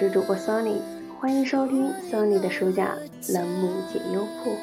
我是主播 Sunny，欢迎收听 Sunny 的书架栏目解忧铺。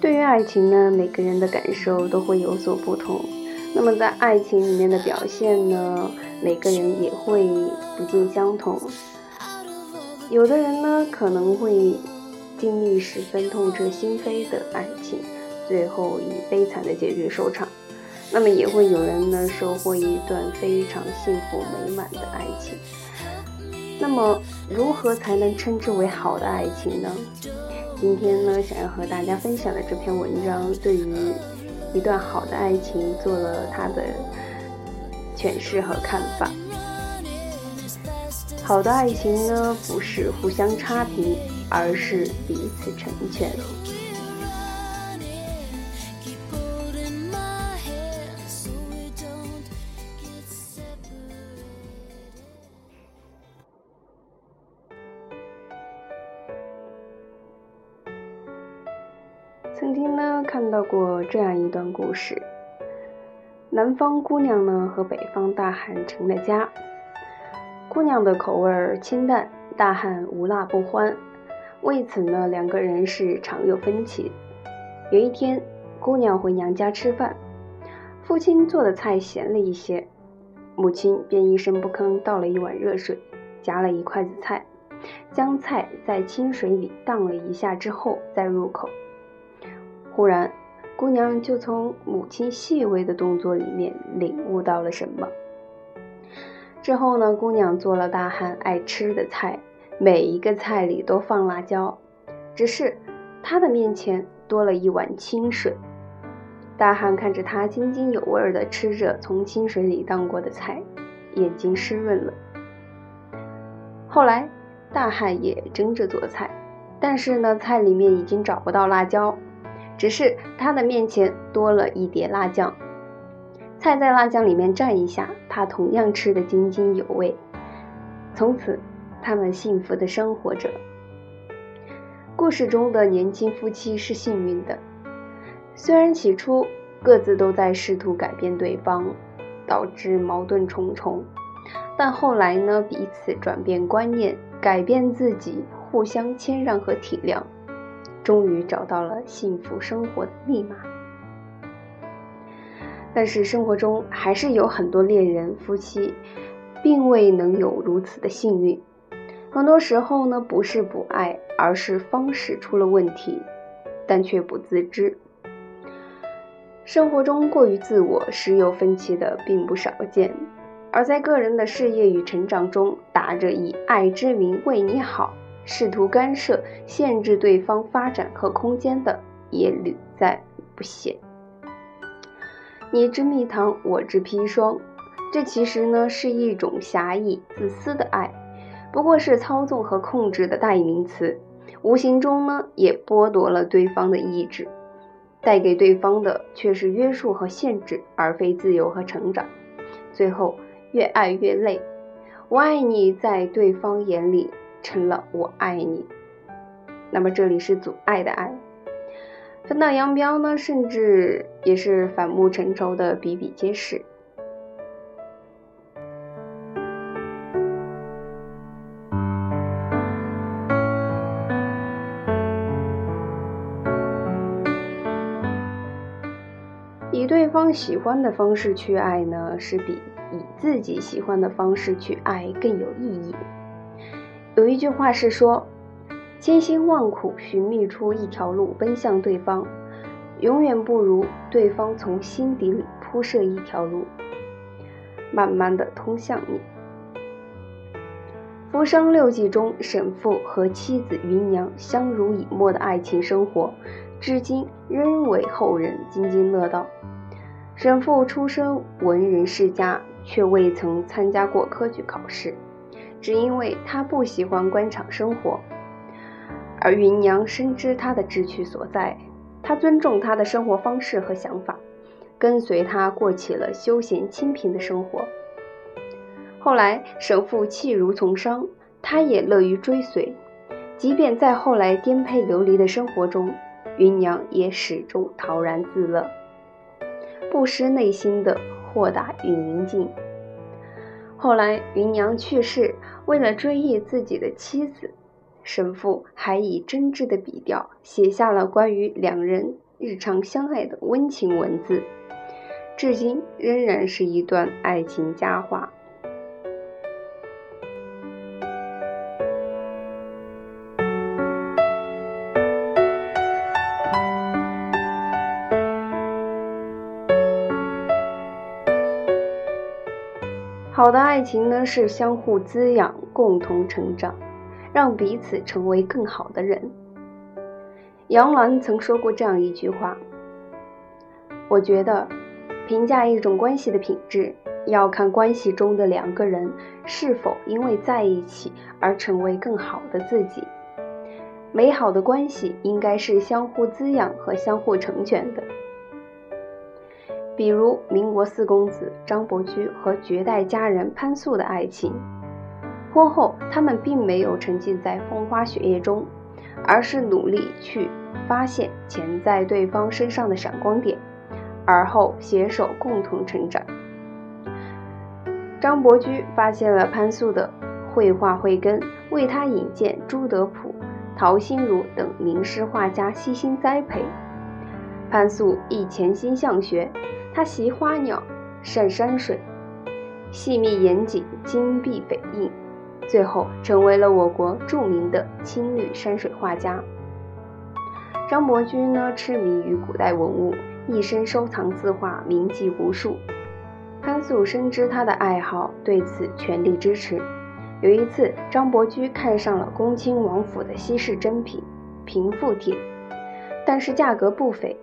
对于爱情呢，每个人的感受都会有所不同。那么在爱情里面的表现呢，每个人也会不尽相同。有的人呢，可能会经历十分痛彻心扉的爱情，最后以悲惨的结局收场。那么也会有人呢，收获一段非常幸福美满的爱情。那么，如何才能称之为好的爱情呢？今天呢，想要和大家分享的这篇文章，对于一段好的爱情做了他的诠释和看法。好的爱情呢，不是互相差评，而是彼此成全。曾经呢看到过这样一段故事：南方姑娘呢和北方大汉成了家。姑娘的口味清淡，大汉无辣不欢，为此呢两个人是常有分歧。有一天，姑娘回娘家吃饭，父亲做的菜咸了一些，母亲便一声不吭倒了一碗热水，夹了一筷子菜，将菜在清水里荡了一下之后再入口。忽然，姑娘就从母亲细微的动作里面领悟到了什么。之后呢，姑娘做了大汉爱吃的菜，每一个菜里都放辣椒，只是她的面前多了一碗清水。大汉看着她津津有味地吃着从清水里荡过的菜，眼睛湿润了。后来，大汉也争着做菜，但是呢，菜里面已经找不到辣椒。只是他的面前多了一碟辣酱，菜在辣酱里面蘸一下，他同样吃得津津有味。从此，他们幸福的生活着。故事中的年轻夫妻是幸运的，虽然起初各自都在试图改变对方，导致矛盾重重，但后来呢，彼此转变观念，改变自己，互相谦让和体谅。终于找到了幸福生活的密码，但是生活中还是有很多恋人夫妻，并未能有如此的幸运。很多时候呢，不是不爱，而是方式出了问题，但却不自知。生活中过于自我、时有分歧的并不少见，而在个人的事业与成长中，打着以爱之名为你好。试图干涉、限制对方发展和空间的也屡在不鲜。你之蜜糖，我之砒霜，这其实呢是一种狭义、自私的爱，不过是操纵和控制的代名词，无形中呢也剥夺了对方的意志，带给对方的却是约束和限制，而非自由和成长。最后越爱越累，我爱你在对方眼里。成了我爱你，那么这里是阻碍的爱，分道扬镳呢，甚至也是反目成仇的比比皆是。以对方喜欢的方式去爱呢，是比以自己喜欢的方式去爱更有意义。有一句话是说，千辛万苦寻觅出一条路奔向对方，永远不如对方从心底里铺设一条路，慢慢的通向你。《浮生六记》中，沈复和妻子芸娘相濡以沫的爱情生活，至今仍为后人津津乐道。沈复出身文人世家，却未曾参加过科举考试。只因为他不喜欢官场生活，而芸娘深知他的志趣所在，她尊重他的生活方式和想法，跟随他过起了休闲清贫的生活。后来沈父弃儒从商，他也乐于追随，即便在后来颠沛流离的生活中，芸娘也始终陶然自乐，不失内心的豁达与宁静。后来芸娘去世，为了追忆自己的妻子，神父还以真挚的笔调写下了关于两人日常相爱的温情文字，至今仍然是一段爱情佳话。好的爱情呢，是相互滋养，共同成长，让彼此成为更好的人。杨澜曾说过这样一句话：“我觉得，评价一种关系的品质，要看关系中的两个人是否因为在一起而成为更好的自己。美好的关系应该是相互滋养和相互成全的。”比如民国四公子张伯驹和绝代佳人潘素的爱情，婚后他们并没有沉浸在风花雪月中，而是努力去发现潜在对方身上的闪光点，而后携手共同成长。张伯驹发现了潘素的绘画慧根，为他引荐朱德甫、陶心如等名师画家悉心栽培，潘素亦潜心向学。他习花鸟，善山水，细密严谨，金碧斐映，最后成为了我国著名的青绿山水画家。张伯驹呢，痴迷于古代文物，一生收藏字画，名迹无数。潘素深知他的爱好，对此全力支持。有一次，张伯驹看上了恭亲王府的稀世珍品《平复帖》，但是价格不菲。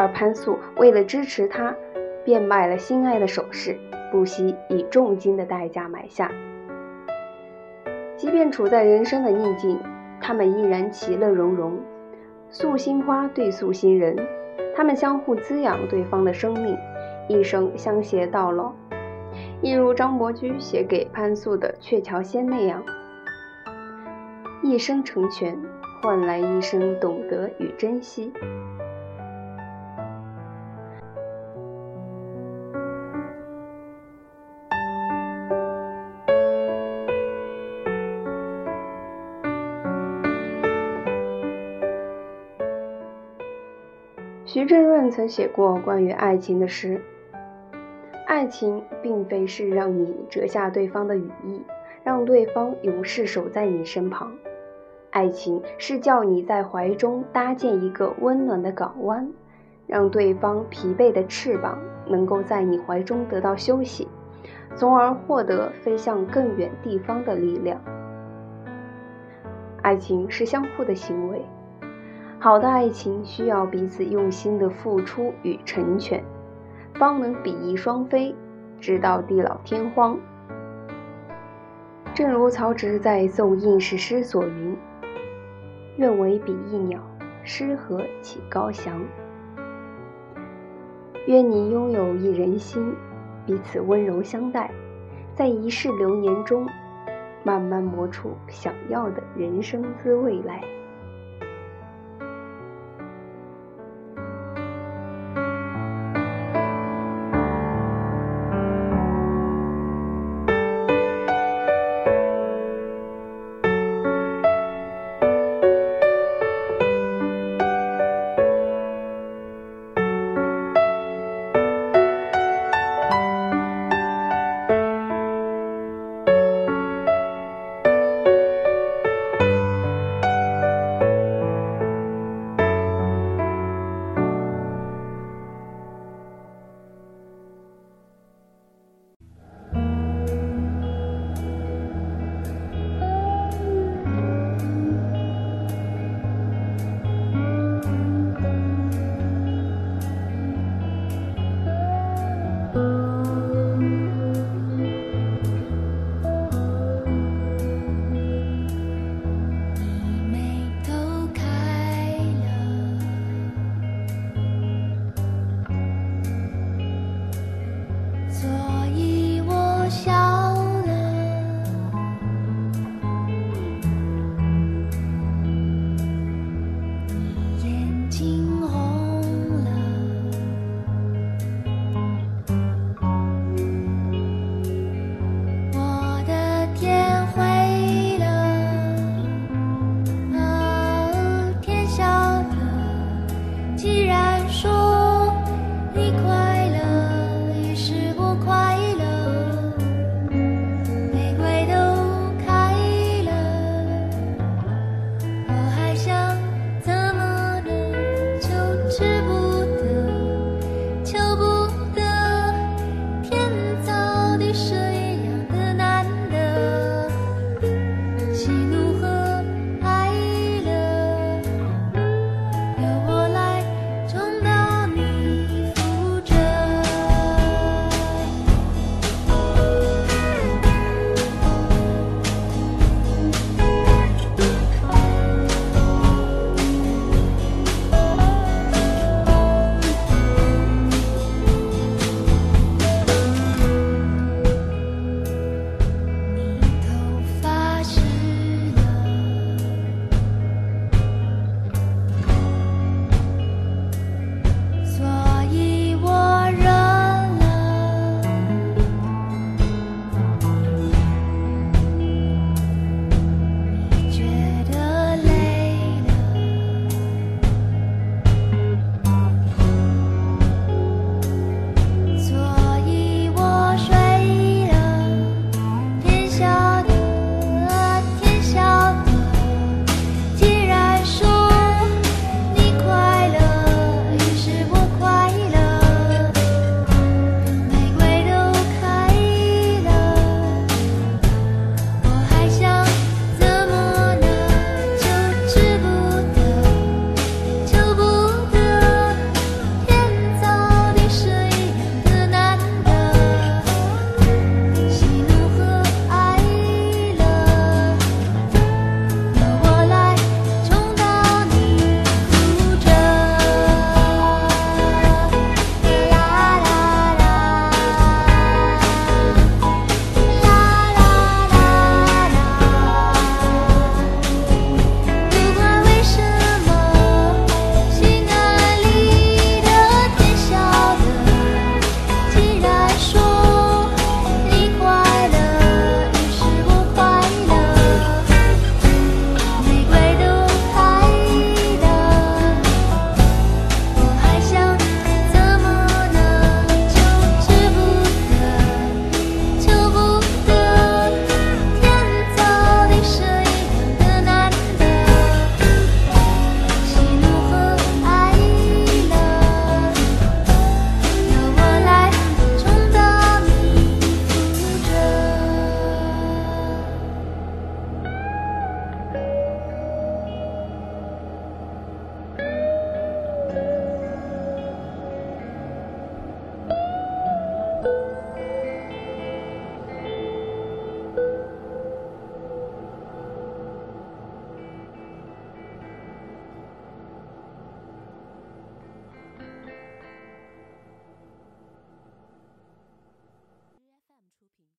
而潘素为了支持他，便卖了心爱的首饰，不惜以重金的代价买下。即便处在人生的逆境，他们依然其乐融融。素心花对素心人，他们相互滋养对方的生命，一生相携到老。一如张伯驹写给潘素的《鹊桥仙》那样：“一生成全，换来一生懂得与珍惜。”徐正润曾写过关于爱情的诗：“爱情并非是让你折下对方的羽翼，让对方永世守在你身旁；爱情是叫你在怀中搭建一个温暖的港湾，让对方疲惫的翅膀能够在你怀中得到休息，从而获得飞向更远地方的力量。爱情是相互的行为。”好的爱情需要彼此用心的付出与成全，方能比翼双飞，直到地老天荒。正如曹植在《送应试诗》所云：“愿为比翼鸟，诗何其高翔。”愿你拥有一人心，彼此温柔相待，在一世流年中，慢慢磨出想要的人生滋味来。